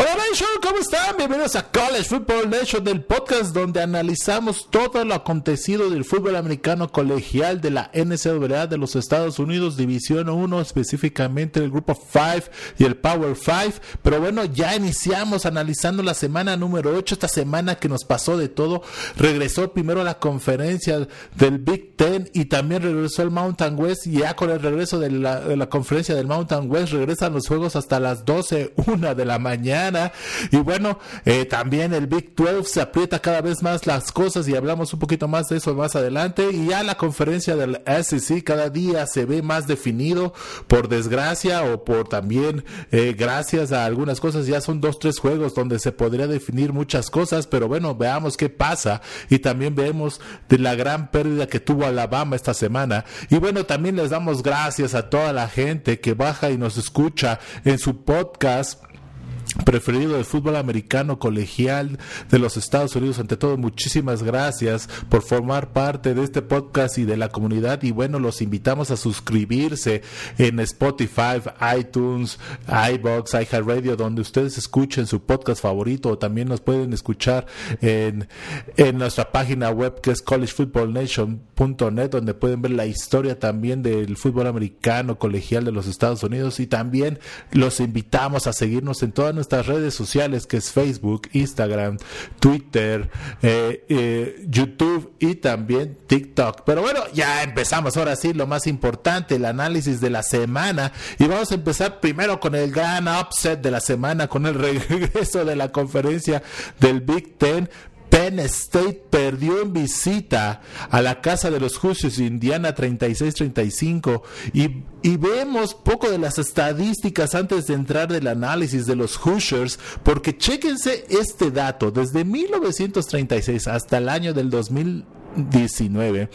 Hola Nation, ¿cómo están? Bienvenidos a College Football Nation del podcast donde analizamos todo lo acontecido del fútbol americano colegial de la NCAA de los Estados Unidos, División 1, específicamente el grupo 5 y el Power 5. Pero bueno, ya iniciamos analizando la semana número 8, esta semana que nos pasó de todo. Regresó primero a la conferencia del Big Ten y también regresó el Mountain West. Y ya con el regreso de la, conferencia del Mountain West regresan los juegos hasta las 12, 1 de la mañana. Y bueno, eh, también el Big 12 se aprieta cada vez más las cosas y hablamos un poquito más de eso más adelante. Y ya la conferencia del SEC cada día se ve más definido, por desgracia o por también eh, gracias a algunas cosas. Ya son dos, tres juegos donde se podría definir muchas cosas, pero bueno, veamos qué pasa. Y también vemos de la gran pérdida que tuvo Alabama esta semana. Y bueno, también les damos gracias a toda la gente que baja y nos escucha en su podcast preferido del fútbol americano colegial de los Estados Unidos. Ante todo, muchísimas gracias por formar parte de este podcast y de la comunidad. Y bueno, los invitamos a suscribirse en Spotify, iTunes, iBox, iHeartRadio, donde ustedes escuchen su podcast favorito. O también nos pueden escuchar en, en nuestra página web que es collegefootballnation.net, donde pueden ver la historia también del fútbol americano colegial de los Estados Unidos. Y también los invitamos a seguirnos en todas nuestras redes sociales que es Facebook, Instagram, Twitter, eh, eh, YouTube y también TikTok. Pero bueno, ya empezamos ahora sí lo más importante, el análisis de la semana. Y vamos a empezar primero con el gran upset de la semana, con el regreso de la conferencia del Big Ten. Penn State perdió en visita a la casa de los Hoosiers Indiana 36-35 y, y, vemos poco de las estadísticas antes de entrar del análisis de los Hoosiers porque chéquense este dato. Desde 1936 hasta el año del 2000 19.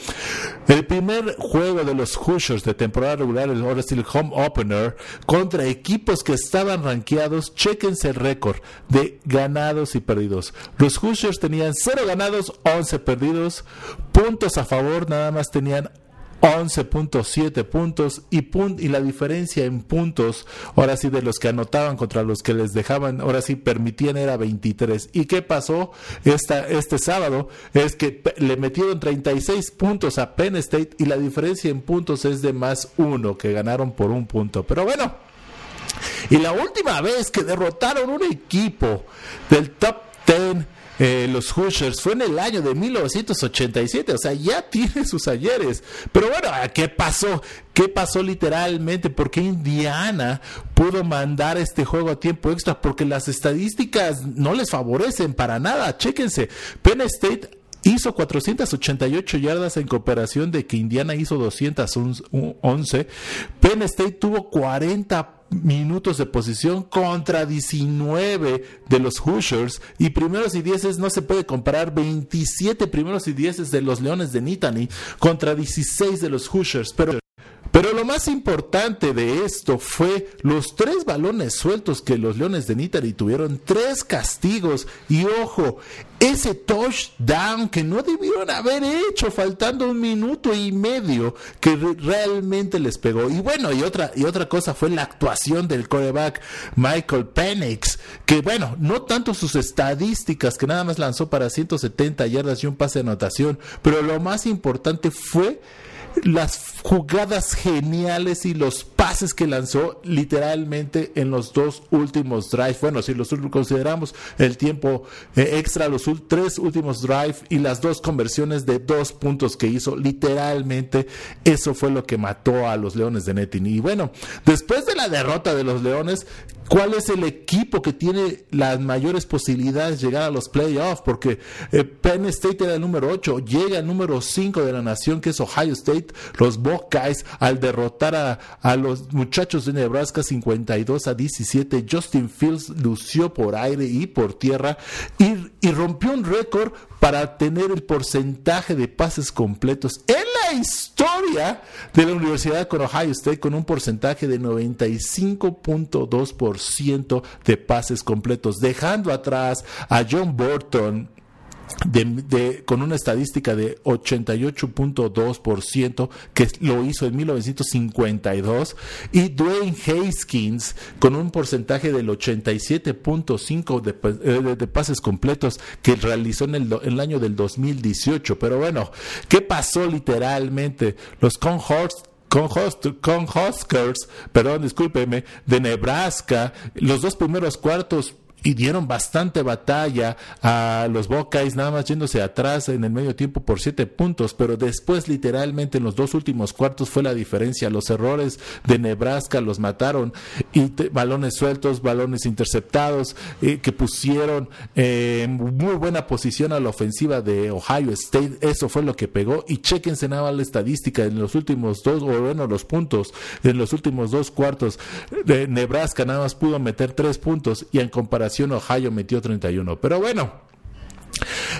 El primer juego de los Hoosiers de temporada regular, el ahora el home opener, contra equipos que estaban rankeados, chequense el récord de ganados y perdidos. Los Hoosiers tenían 0 ganados, 11 perdidos, puntos a favor, nada más tenían 11.7 puntos y, y la diferencia en puntos, ahora sí, de los que anotaban contra los que les dejaban, ahora sí, permitían era 23. ¿Y qué pasó esta, este sábado? Es que le metieron 36 puntos a Penn State y la diferencia en puntos es de más uno, que ganaron por un punto. Pero bueno, y la última vez que derrotaron un equipo del top 10 eh, los Hoosiers fue en el año de 1987, o sea, ya tiene sus ayeres. Pero bueno, ¿qué pasó? ¿Qué pasó literalmente? ¿Por qué Indiana pudo mandar este juego a tiempo extra? Porque las estadísticas no les favorecen para nada. Chéquense, Penn State hizo 488 yardas en cooperación de que Indiana hizo 211. Penn State tuvo 40 minutos de posición contra 19 de los Hoosiers. Y primeros y dieces no se puede comparar. 27 primeros y dieces de los Leones de Nittany contra 16 de los Hoosiers. Pero pero lo más importante de esto fue los tres balones sueltos que los Leones de Nittany tuvieron, tres castigos y ojo, ese touchdown que no debieron haber hecho faltando un minuto y medio que realmente les pegó. Y bueno, y otra y otra cosa fue la actuación del coreback Michael Penix, que bueno, no tanto sus estadísticas que nada más lanzó para 170 yardas y un pase de anotación, pero lo más importante fue las jugadas geniales y los pases que lanzó literalmente en los dos últimos drives. Bueno, si los consideramos el tiempo eh, extra, los tres últimos drives y las dos conversiones de dos puntos que hizo, literalmente eso fue lo que mató a los Leones de Netting. Y bueno, después de la derrota de los Leones, ¿cuál es el equipo que tiene las mayores posibilidades de llegar a los playoffs? Porque eh, Penn State era el número 8, llega el número 5 de la nación que es Ohio State, los Buckeyes al derrotar a, a los muchachos de Nebraska 52 a 17. Justin Fields lució por aire y por tierra y, y rompió un récord para tener el porcentaje de pases completos en la historia de la Universidad con Ohio State con un porcentaje de 95.2% de pases completos, dejando atrás a John Burton de, con una estadística de 88.2%, que lo hizo en 1952, y Dwayne Haskins con un porcentaje del 87.5% de, eh, de, pases completos que realizó en el, en el, año del 2018. Pero bueno, ¿qué pasó literalmente? Los Conhorst con, con Huskers, perdón, discúlpeme, de Nebraska, los dos primeros cuartos y dieron bastante batalla a los Buckeyes, nada más yéndose atrás en el medio tiempo por siete puntos, pero después literalmente en los dos últimos cuartos fue la diferencia. Los errores de Nebraska los mataron y balones sueltos, balones interceptados eh, que pusieron en muy buena posición a la ofensiva de Ohio State. Eso fue lo que pegó y chequense nada la estadística en los últimos dos, o bueno, los puntos en los últimos dos cuartos de Nebraska nada más pudo meter tres puntos y en comparación Ohio metió 31. Pero bueno,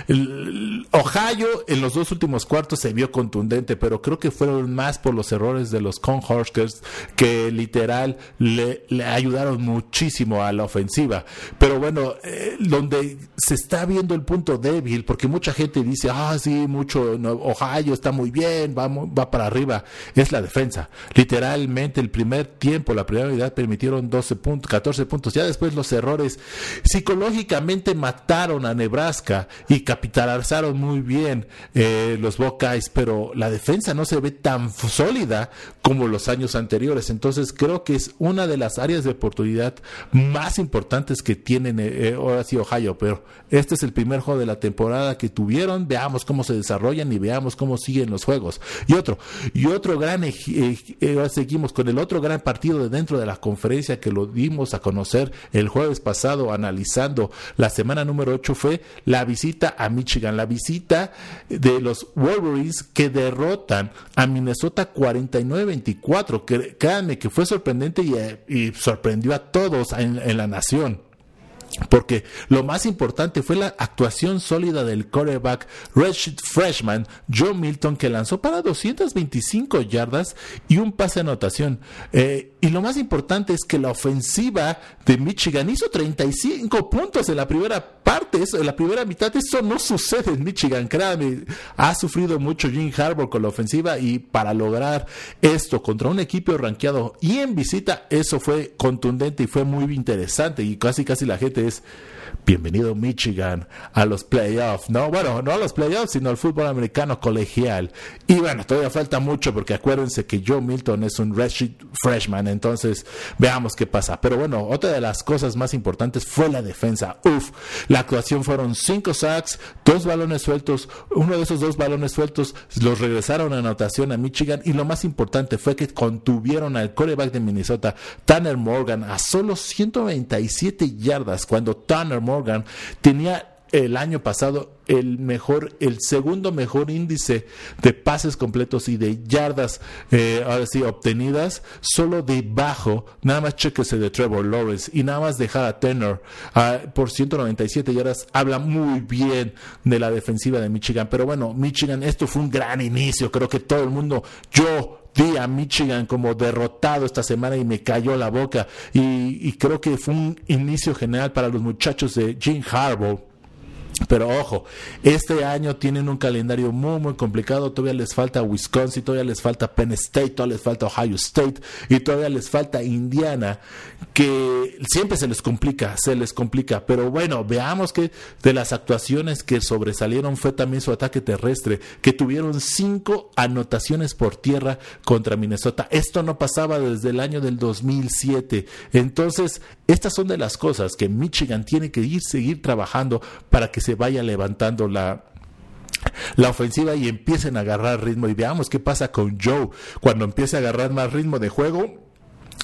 Ohio en los dos últimos cuartos se vio contundente, pero creo que fueron más por los errores de los Conhorskers que literal le, ayudaron muchísimo a la ofensiva. Pero bueno, eh, donde se está viendo el punto débil, porque mucha gente dice, ah, sí, mucho, Ohio está muy bien, va, va para arriba, es la defensa. Literalmente el primer tiempo, la primera unidad permitieron 12 puntos, 14 puntos. Ya después los errores psicológicamente mataron a Nebraska y capitalizaron muy bien eh, los Buckeyes, pero la defensa no se ve tan sólida como los años anteriores. Entonces creo que es una de las áreas de oportunidad más importantes que tienen eh, eh, ahora sí Ohio, pero este es el primer juego de la temporada que tuvieron. Veamos cómo se desarrollan y veamos cómo siguen los juegos. Y otro, y otro gran, seguimos con el otro gran partido de dentro de la conferencia que lo dimos a conocer el jueves pasado analizando la semana número 8 fue la visita visita a Michigan, la visita de los Wolverines que derrotan a Minnesota 49-24. Créanme que fue sorprendente y, sorprendió a todos en la nación. Porque lo más importante fue la actuación sólida del quarterback Redshirt Freshman Joe Milton que lanzó para 225 yardas y un pase de anotación. Eh, y lo más importante es que la ofensiva de Michigan hizo 35 puntos en la primera parte, en la primera mitad. Eso no sucede en Michigan, créanme. Ha sufrido mucho Jim Harbour con la ofensiva y para lograr esto contra un equipo rankeado y en visita, eso fue contundente y fue muy interesante y casi casi la gente es bienvenido Michigan a los playoffs, no, bueno, no a los playoffs, sino al fútbol americano colegial. Y bueno, todavía falta mucho porque acuérdense que Joe Milton es un freshman, entonces veamos qué pasa. Pero bueno, otra de las cosas más importantes fue la defensa. Uf, la actuación fueron cinco sacks, dos balones sueltos, uno de esos dos balones sueltos los regresaron a anotación a Michigan y lo más importante fue que contuvieron al coreback de Minnesota, Tanner Morgan, a solo 197 yardas cuando Tanner Morgan tenía el año pasado el mejor, el segundo mejor índice de pases completos y de yardas eh, ahora sí, obtenidas, solo debajo, nada más chequese de Trevor Lawrence y nada más dejar a Tenor ah, por 197 yardas, habla muy bien de la defensiva de Michigan. Pero bueno, Michigan, esto fue un gran inicio, creo que todo el mundo, yo vi a Michigan como derrotado esta semana y me cayó la boca. Y, y creo que fue un inicio general para los muchachos de Jim Harbaugh pero ojo, este año tienen un calendario muy, muy complicado. Todavía les falta Wisconsin, todavía les falta Penn State, todavía les falta Ohio State y todavía les falta Indiana, que siempre se les complica, se les complica. Pero bueno, veamos que de las actuaciones que sobresalieron fue también su ataque terrestre, que tuvieron cinco anotaciones por tierra contra Minnesota. Esto no pasaba desde el año del 2007. Entonces, estas son de las cosas que Michigan tiene que ir, seguir trabajando para que se vaya levantando la, la ofensiva y empiecen a agarrar ritmo. Y veamos qué pasa con Joe cuando empiece a agarrar más ritmo de juego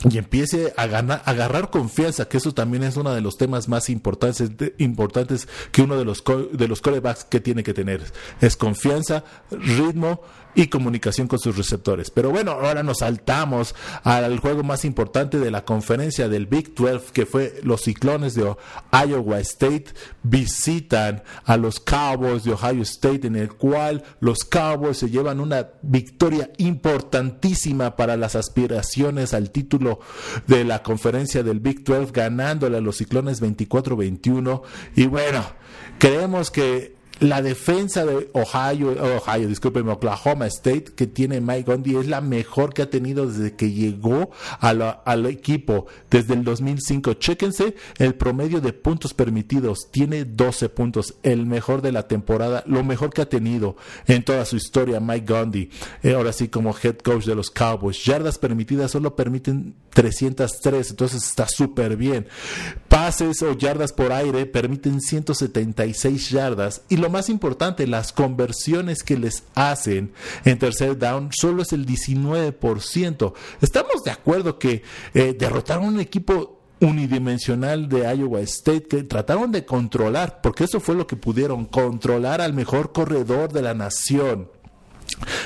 y empiece a, ganar, a agarrar confianza, que eso también es uno de los temas más importantes, importantes que uno de los, de los corebacks que tiene que tener. Es confianza, ritmo y comunicación con sus receptores. Pero bueno, ahora nos saltamos al juego más importante de la conferencia del Big 12, que fue los ciclones de Iowa State visitan a los Cowboys de Ohio State, en el cual los Cowboys se llevan una victoria importantísima para las aspiraciones al título de la conferencia del Big 12, ganándole a los ciclones 24-21. Y bueno, creemos que la defensa de Ohio, Ohio, discúlpeme, Oklahoma State que tiene Mike Gundy es la mejor que ha tenido desde que llegó al equipo desde el 2005. Chéquense el promedio de puntos permitidos. Tiene 12 puntos, el mejor de la temporada, lo mejor que ha tenido en toda su historia Mike Gundy. Eh, ahora sí como head coach de los Cowboys. Yardas permitidas solo permiten 303, entonces está súper bien. Pases o yardas por aire permiten 176 yardas y lo más importante, las conversiones que les hacen en tercer down solo es el 19%. Estamos de acuerdo que eh, derrotaron un equipo unidimensional de Iowa State que trataron de controlar, porque eso fue lo que pudieron, controlar al mejor corredor de la nación.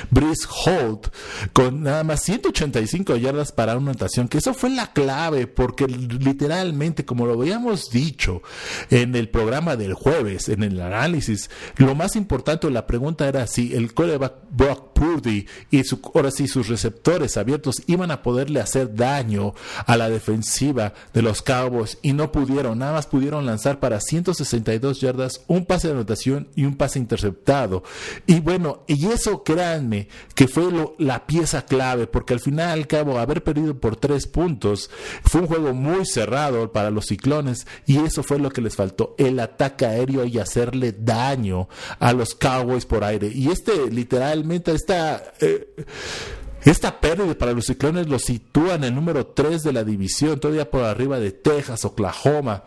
Brice Holt con nada más 185 yardas para una anotación, que eso fue la clave, porque literalmente, como lo habíamos dicho en el programa del jueves, en el análisis, lo más importante, la pregunta era si el coreback Brock Purdy y su, ahora sí sus receptores abiertos iban a poderle hacer daño a la defensiva de los Cowboys y no pudieron, nada más pudieron lanzar para 162 yardas, un pase de anotación y un pase interceptado. Y bueno, y eso que que fue la pieza clave, porque al final al cabo haber perdido por tres puntos fue un juego muy cerrado para los ciclones y eso fue lo que les faltó, el ataque aéreo y hacerle daño a los Cowboys por aire. Y este literalmente esta... Eh, esta pérdida para los ciclones lo sitúa en el número 3 de la división, todavía por arriba de Texas, Oklahoma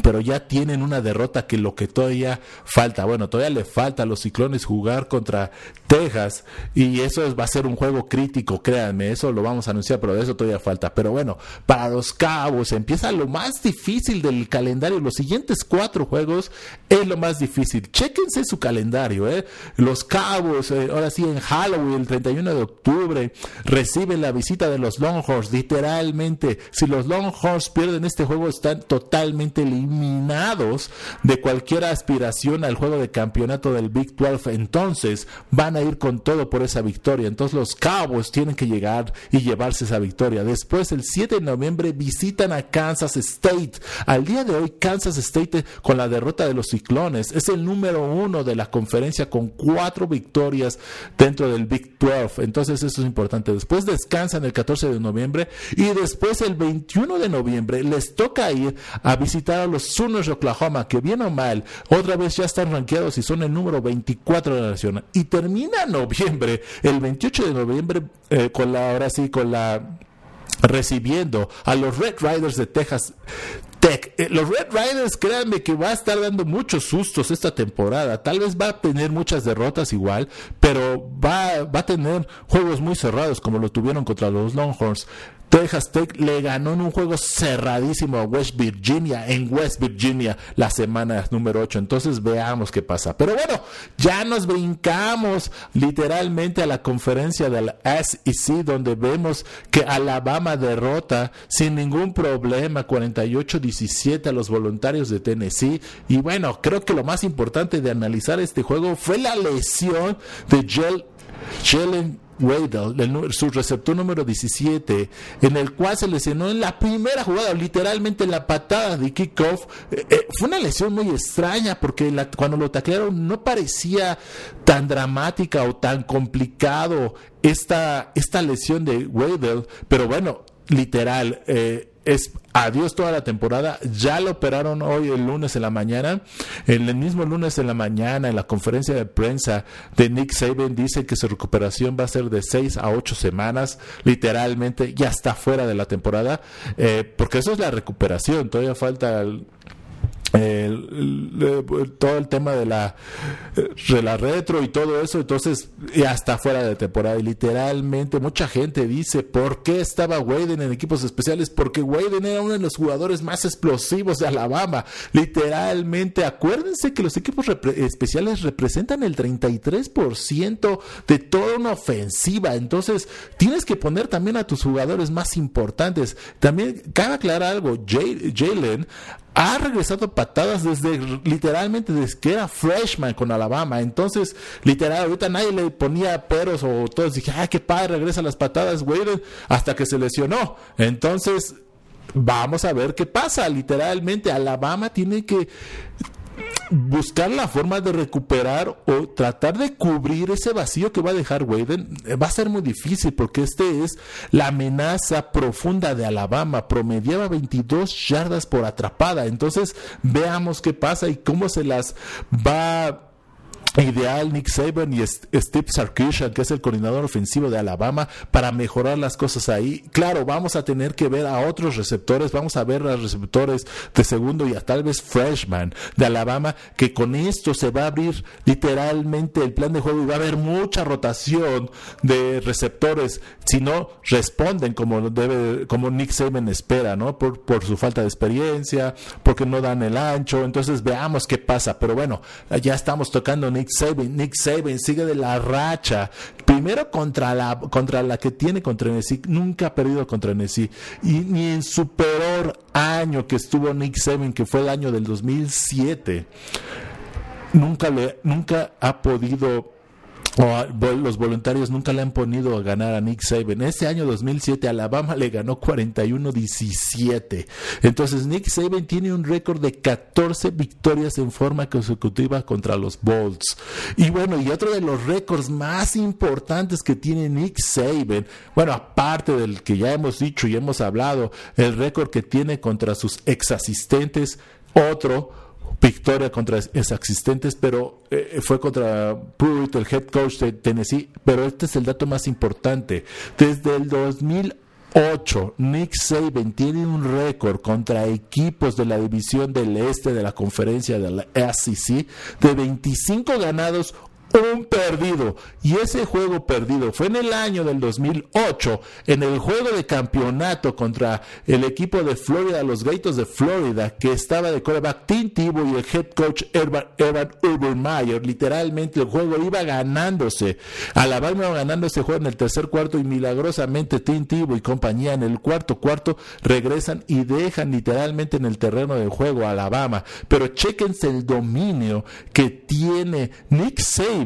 pero ya tienen una derrota que lo que todavía falta, bueno, todavía le falta a los ciclones jugar contra Texas y eso va a ser un juego crítico, créanme, eso lo vamos a anunciar, pero de eso todavía falta. Pero bueno, para los Cabos empieza lo más difícil del calendario, los siguientes cuatro juegos es lo más difícil. Chéquense su calendario, ¿eh? Los Cabos, eh, ahora sí en Halloween, el 31 de octubre, reciben la visita de los Longhorns, literalmente, si los Longhorns pierden este juego están totalmente limitados eliminados de cualquier aspiración al juego de campeonato del Big 12. Entonces van a ir con todo por esa victoria. Entonces los Cowboys tienen que llegar y llevarse esa victoria. Después, el 7 de noviembre, visitan a Kansas State. Al día de hoy, Kansas State, con la derrota de los Ciclones, es el número uno de la conferencia con cuatro victorias dentro del Big 12. Entonces, eso es importante. Después descansan el 14 de noviembre y después, el 21 de noviembre, les toca ir a visitar a los Sooners de Oklahoma, que bien o mal, otra vez ya están rankeados y son el número 24 de la nación. Y termina noviembre, el 28 de noviembre, eh, con la, ahora sí, con la recibiendo a los Red Riders de Texas Tech. Eh, los Red Riders, créanme que va a estar dando muchos sustos esta temporada. Tal vez va a tener muchas derrotas igual, pero va, va a tener juegos muy cerrados como lo tuvieron contra los Longhorns. Texas Tech le ganó en un juego cerradísimo a West Virginia, en West Virginia, la semana número 8. Entonces veamos qué pasa. Pero bueno, ya nos brincamos literalmente a la conferencia del SEC, donde vemos que Alabama derrota sin ningún problema 48-17 a los voluntarios de Tennessee. Y bueno, creo que lo más importante de analizar este juego fue la lesión de Jalen Waddell, su receptor número 17, en el cual se lesionó en la primera jugada, literalmente en la patada de kickoff. Eh, eh, fue una lesión muy extraña porque cuando lo taclearon no parecía tan dramática o tan complicado esta, esta lesión de Waddell, pero bueno, literal. Eh, es adiós toda la temporada. Ya lo operaron hoy el lunes en la mañana. El mismo lunes en la mañana, en la conferencia de prensa de Nick Saban, dice que su recuperación va a ser de seis a ocho semanas. Literalmente ya está fuera de la temporada. Eh, porque eso es la recuperación. Todavía falta todo el tema de la, de la retro y todo eso, entonces ya está fuera de temporada. Y literalmente mucha gente dice, ¿por qué estaba Wayden en equipos especiales? Porque Wayden era uno de los jugadores más explosivos de Alabama. Literalmente, acuérdense que los equipos especiales representan el 33% de toda una ofensiva. Entonces, tienes que poner también a tus jugadores más importantes. También cabe aclarar algo, Jalen ha regresado patadas desde literalmente desde que era freshman con Alabama. Entonces, literal, ahorita nadie le ponía peros o todos dije, ah, qué padre, regresa las patadas, güey, hasta que se lesionó. Entonces, vamos a ver qué pasa. Literalmente, Alabama tiene que buscar la forma de recuperar o tratar de cubrir ese vacío que va a dejar Wayden eh, va a ser muy difícil porque este es la amenaza profunda de Alabama. Promediaba 22 yardas por atrapada. Entonces veamos qué pasa y cómo se las va ideal Nick Saban y Steve Sarkisian, que es el coordinador ofensivo de Alabama, para mejorar las cosas ahí. Claro, vamos a tener que ver a otros receptores, vamos a ver a receptores de segundo y a tal vez freshman de Alabama, que con esto se va a abrir literalmente el plan de juego y va a haber mucha rotación de receptores si no responden como debe, como Nick Saban espera, ¿no? Por, por su falta de experiencia, porque no dan el ancho. Entonces veamos qué pasa. Pero bueno, ya estamos tocando Nick Nick Saban sigue de la racha. Primero contra la, contra la que tiene contra Tennessee. Nunca ha perdido contra Tennessee. Y ni en su peor año que estuvo Nick Saban, que fue el año del 2007, nunca, le, nunca ha podido los voluntarios nunca le han ponido a ganar a Nick Saban. Ese año 2007 Alabama le ganó 41-17. Entonces Nick Saban tiene un récord de 14 victorias en forma consecutiva contra los Bolts. Y bueno, y otro de los récords más importantes que tiene Nick Saban, bueno, aparte del que ya hemos dicho y hemos hablado, el récord que tiene contra sus ex asistentes, otro victoria contra existentes, pero eh, fue contra Pruitt, el head coach de Tennessee. Pero este es el dato más importante. Desde el 2008, Nick Saban tiene un récord contra equipos de la división del este de la conferencia de la SEC de 25 ganados, un perdido. Y ese juego perdido fue en el año del 2008, en el juego de campeonato contra el equipo de Florida, los Gators de Florida, que estaba de coreback Tim Tebow y el head coach Evan, Evan Urbanmeyer. Literalmente el juego iba ganándose. Alabama iba ganando ese juego en el tercer cuarto y milagrosamente Tim y compañía en el cuarto cuarto regresan y dejan literalmente en el terreno del juego Alabama. Pero chequense el dominio que tiene Nick Saban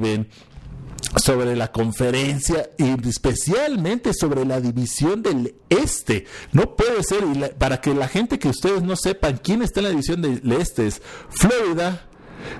sobre la conferencia y especialmente sobre la división del este. No puede ser, para que la gente que ustedes no sepan quién está en la división del este es Florida,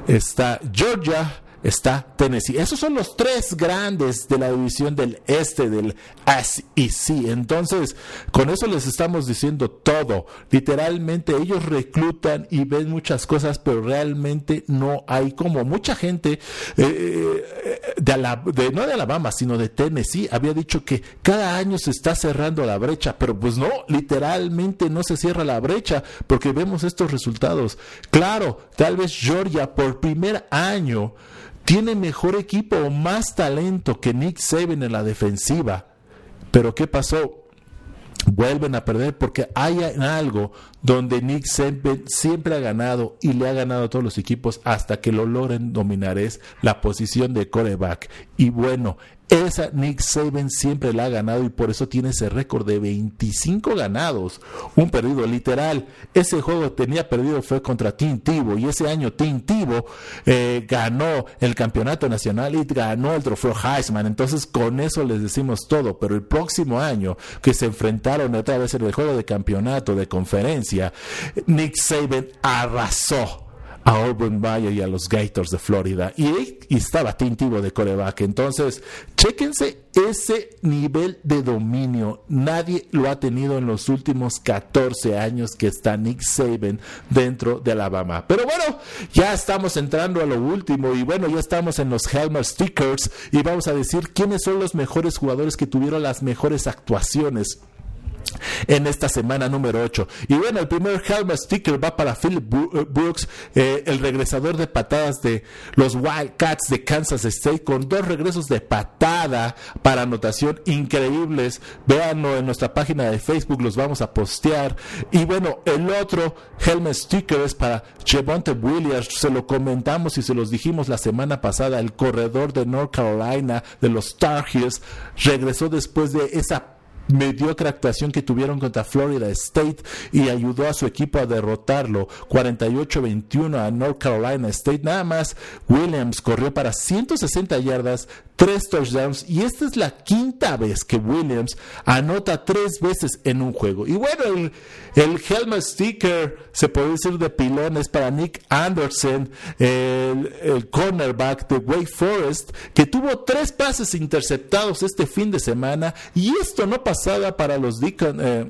está Georgia, está Tennessee. Esos son los tres grandes de la división del este del SEC. Entonces, con eso les estamos diciendo todo. Literalmente ellos reclutan y ven muchas cosas, pero realmente no hay como mucha gente eh, eh, de, de, no de Alabama, sino de Tennessee había dicho que cada año se está cerrando la brecha, pero pues no, literalmente no se cierra la brecha porque vemos estos resultados. Claro, tal vez Georgia por primer año tiene mejor equipo o más talento que Nick Saban en la defensiva. Pero ¿qué pasó? Vuelven a perder porque hay algo donde Nick Saban siempre ha ganado y le ha ganado a todos los equipos hasta que lo logren dominar es la posición de coreback. Y bueno, esa Nick Saban siempre la ha ganado y por eso tiene ese récord de 25 ganados, un perdido literal. Ese juego tenía perdido fue contra Team Tivo y ese año Team Tivo eh, ganó el campeonato nacional y ganó el trofeo Heisman. Entonces con eso les decimos todo. Pero el próximo año que se enfrentaron otra vez en el juego de campeonato de conferencia, Nick Saban arrasó a Urban Meyer y a los Gators de Florida. Y, estaba tintivo de coreback. Entonces, chéquense ese nivel de dominio. Nadie lo ha tenido en los últimos 14 años que está Nick Saban dentro de Alabama. Pero bueno, ya estamos entrando a lo último y bueno, ya estamos en los Helmer Stickers y vamos a decir quiénes son los mejores jugadores que tuvieron las mejores actuaciones en esta semana número 8. Y bueno, el primer helmet sticker va para Philip eh, Brooks, eh, el regresador de patadas de los Wildcats de Kansas State, con dos regresos de patada para anotación increíbles. Véanlo en nuestra página de Facebook, los vamos a postear. Y bueno, el otro helmet sticker es para Chevonte Williams, se lo comentamos y se los dijimos la semana pasada, el corredor de North Carolina de los Tar Heels regresó después de esa mediocre actuación que tuvieron contra Florida State y ayudó a su equipo a derrotarlo 48-21 a North Carolina State. Nada más Williams corrió para 160 yardas, tres touchdowns y esta es la quinta vez que Williams anota tres veces en un juego. Y bueno, el, el helmet sticker se puede decir de pilones para Nick Anderson, el, cornerback de Wake Forest, que tuvo tres pases interceptados este fin de semana y esto no pasaba para los Deacon, eh,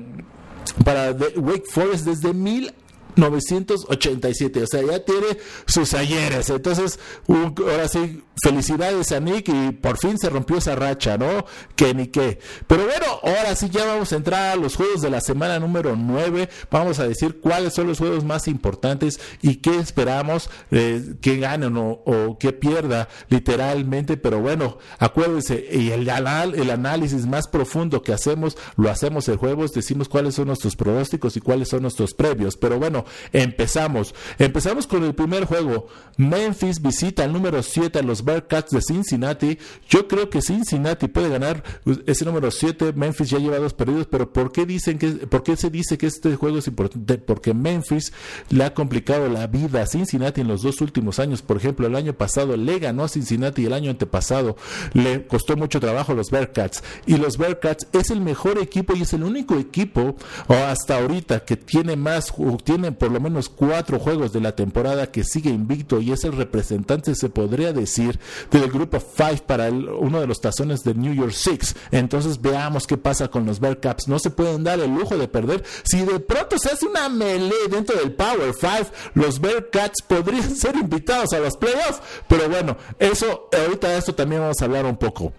para Wake Forest desde mil 987, o sea, ya tiene sus ayeres. Entonces, ahora sí, felicidades a Nick y por fin se rompió esa racha, ¿no? Que ni qué. Pero bueno, ahora sí ya vamos a entrar a los juegos de la semana número 9. Vamos a decir cuáles son los juegos más importantes y qué esperamos eh, que gane o, o que pierda literalmente. Pero bueno, acuérdense, y el, el análisis más profundo que hacemos, lo hacemos el jueves, decimos cuáles son nuestros pronósticos y cuáles son nuestros previos. Pero bueno, empezamos. Empezamos con el primer juego. Memphis visita al número 7 a los Bearcats de Cincinnati. Yo creo que Cincinnati puede ganar ese número 7. Memphis ya lleva dos perdidos, pero ¿por qué, dicen que, ¿por qué se dice que este juego es importante? Porque Memphis le ha complicado la vida a Cincinnati en los dos últimos años. Por ejemplo, el año pasado le ganó a Cincinnati y el año antepasado le costó mucho trabajo a los Bearcats. Y los Bearcats es el mejor equipo y es el único equipo hasta ahorita que tiene más, tiene por lo menos cuatro juegos de la temporada que sigue invicto y es el representante, se podría decir, del grupo 5 para uno de los tazones de New York Six. Entonces veamos qué pasa con los Bearcats. No se pueden dar el lujo de perder. Si de pronto se hace una melee dentro del Power 5, los Bearcats podrían ser invitados a los playoffs. Pero bueno, eso, ahorita de esto también vamos a hablar un poco.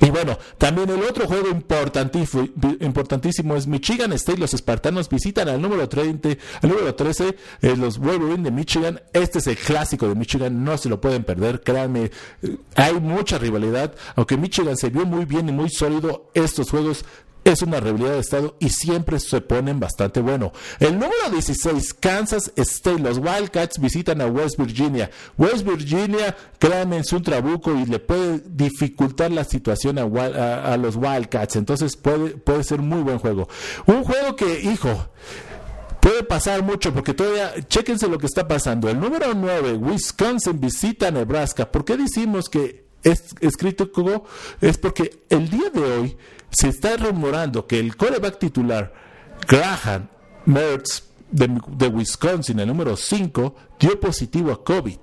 Y bueno, también el otro juego importantísimo, es Michigan State. Los espartanos visitan al número 30, al número 13, eh, los Wolverine de Michigan. Este es el clásico de Michigan, no se lo pueden perder, créanme. Eh, hay mucha rivalidad. Aunque Michigan se vio muy bien y muy sólido, estos juegos es una realidad de estado y siempre se ponen bastante bueno. El número 16, Kansas State, los Wildcats visitan a West Virginia. West Virginia, créanme, es un trabuco y le puede dificultar la situación a, los Wildcats, entonces puede, puede ser muy buen juego. Un juego que, hijo, puede pasar mucho porque todavía, chéquense lo que está pasando. El número 9, Wisconsin visita a Nebraska. ¿Por qué decimos que es escrito como? Es porque el día de hoy se está rumorando que el coreback titular, Graham Mertz, de, Wisconsin, el número 5, dio positivo a COVID.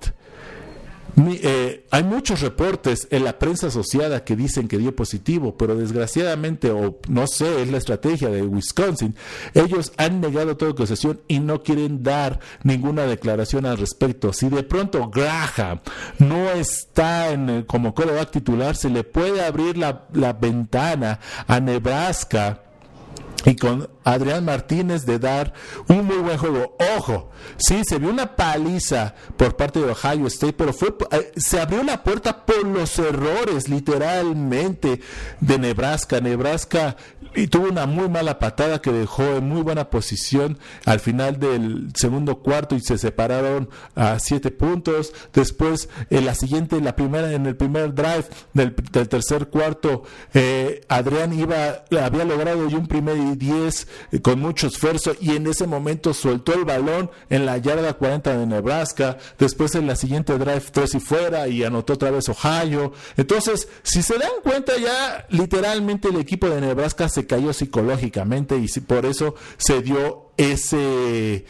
Eh, hay muchos reportes en la prensa asociada que dicen que dio positivo, pero desgraciadamente, o no sé, es la estrategia de Wisconsin, ellos han negado toda acusación y no quieren dar ninguna declaración al respecto. Si de pronto Graham no está en, como coreback titular, se le puede abrir la, la ventana a Nebraska y con Adrián Martínez de dar un muy buen juego. Ojo, sí, se vio una paliza por parte de Ohio State, pero fue, eh, se abrió la puerta por los errores, literalmente, de Nebraska. Nebraska y tuvo una muy mala patada que dejó en muy buena posición al final del segundo cuarto y se separaron a siete puntos. Después, en la siguiente, la primera, en el primer drive del, tercer cuarto, eh, Adrián iba, había logrado un primer y diez eh, con mucho esfuerzo y en ese momento soltó el balón en la yarda 40 de Nebraska. Después en la siguiente drive tres y fuera y anotó otra vez Ohio. Entonces, si se dan cuenta ya, literalmente el equipo de Nebraska se cayó psicológicamente y por eso se dio ese,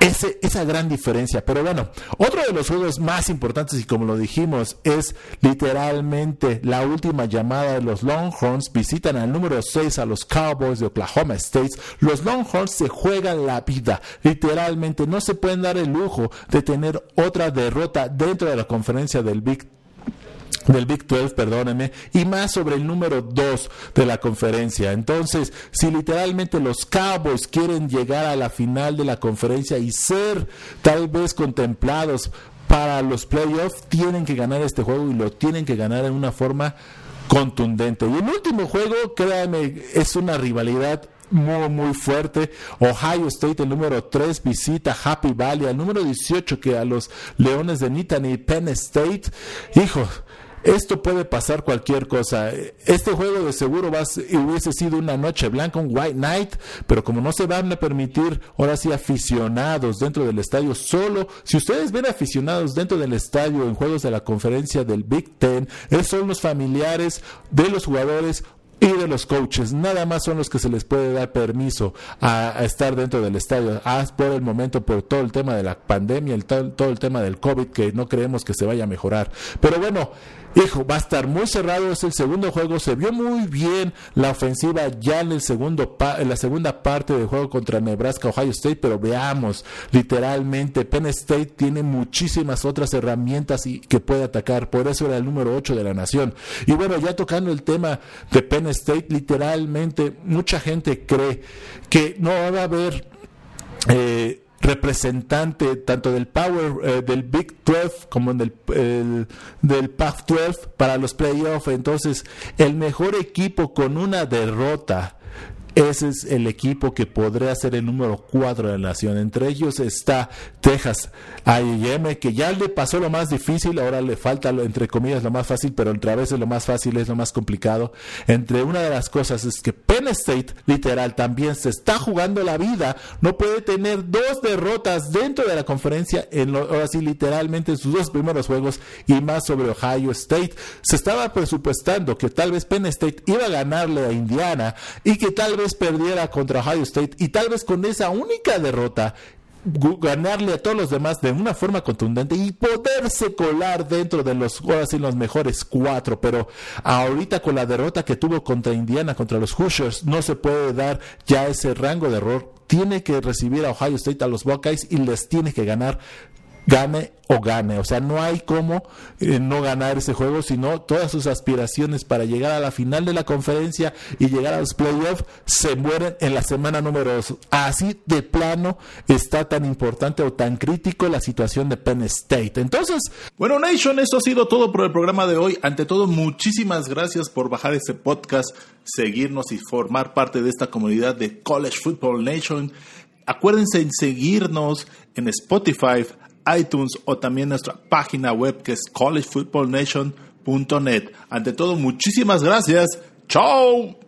esa gran diferencia. Pero bueno, otro de los juegos más importantes y como lo dijimos es literalmente la última llamada de los Longhorns. Visitan al número 6 a los Cowboys de Oklahoma State. Los Longhorns se juegan la vida. Literalmente no se pueden dar el lujo de tener otra derrota dentro de la conferencia del Big del Big 12, perdóneme, y más sobre el número 2 de la conferencia. Entonces, si literalmente los Cowboys quieren llegar a la final de la conferencia y ser tal vez contemplados para los playoffs, tienen que ganar este juego y lo tienen que ganar en una forma contundente. Y el último juego, créanme, es una rivalidad muy, muy fuerte. Ohio State, el número 3, visita Happy Valley. El número 18, que a los Leones de Nittany, Penn State. Hijo, esto puede pasar cualquier cosa. Este juego de seguro va, hubiese sido una noche blanca, un white night, pero como no se van a permitir ahora sí aficionados dentro del estadio, solo si ustedes ven aficionados dentro del estadio en juegos de la conferencia del Big Ten, esos son los familiares de los jugadores y de los coaches. Nada más son los que se les puede dar permiso a, estar dentro del estadio. Ah, por el momento, por todo el tema de la pandemia, el, todo el tema del COVID, que no creemos que se vaya a mejorar. Pero bueno, Hijo, va a estar muy cerrado, es el segundo juego, se vio muy bien la ofensiva ya en el segundo en la segunda parte del juego contra Nebraska Ohio State, pero veamos, literalmente Penn State tiene muchísimas otras herramientas y, que puede atacar, por eso era el número 8 de la nación. Y bueno, ya tocando el tema de Penn State, literalmente mucha gente cree que no va a haber eh, representante tanto del Power eh, del Big 12 como del, del Pac 12 para los playoffs. Entonces, el mejor equipo con una derrota ese es el equipo que podría ser el número 4 de la nación. Entre ellos está Texas A&M, que ya le pasó lo más difícil, ahora le falta, entre comillas, lo más fácil, pero entre a veces lo más fácil es lo más complicado. Entre una de las cosas es que Penn State, literal, también se está jugando la vida. No puede tener dos derrotas dentro de la conferencia, en ahora sí, literalmente en sus dos primeros juegos y más sobre Ohio State. Se estaba presupuestando que tal vez Penn State iba a ganarle a Indiana y que tal vez perdiera contra Ohio State y tal vez con esa única derrota ganarle a todos los demás de una forma contundente y poderse colar dentro de los ahora los mejores cuatro. Pero ahorita con la derrota que tuvo contra Indiana contra los Hoosiers no se puede dar ya ese rango de error. Tiene que recibir a Ohio State a los Buckeyes y les tiene que ganar gane o gane. O sea, no hay cómo eh, no ganar ese juego, sino todas sus aspiraciones para llegar a la final de la conferencia y llegar a los playoffs se mueren en la semana número 2. Así de plano está tan importante o tan crítico la situación de Penn State. Entonces, bueno, Nation, esto ha sido todo por el programa de hoy. Ante todo, muchísimas gracias por bajar este podcast, seguirnos y formar parte de esta comunidad de College Football Nation. Acuérdense en seguirnos en Spotify, iTunes o también nuestra página web que es collegefootballnation.net. Ante todo, muchísimas gracias. ¡Chao!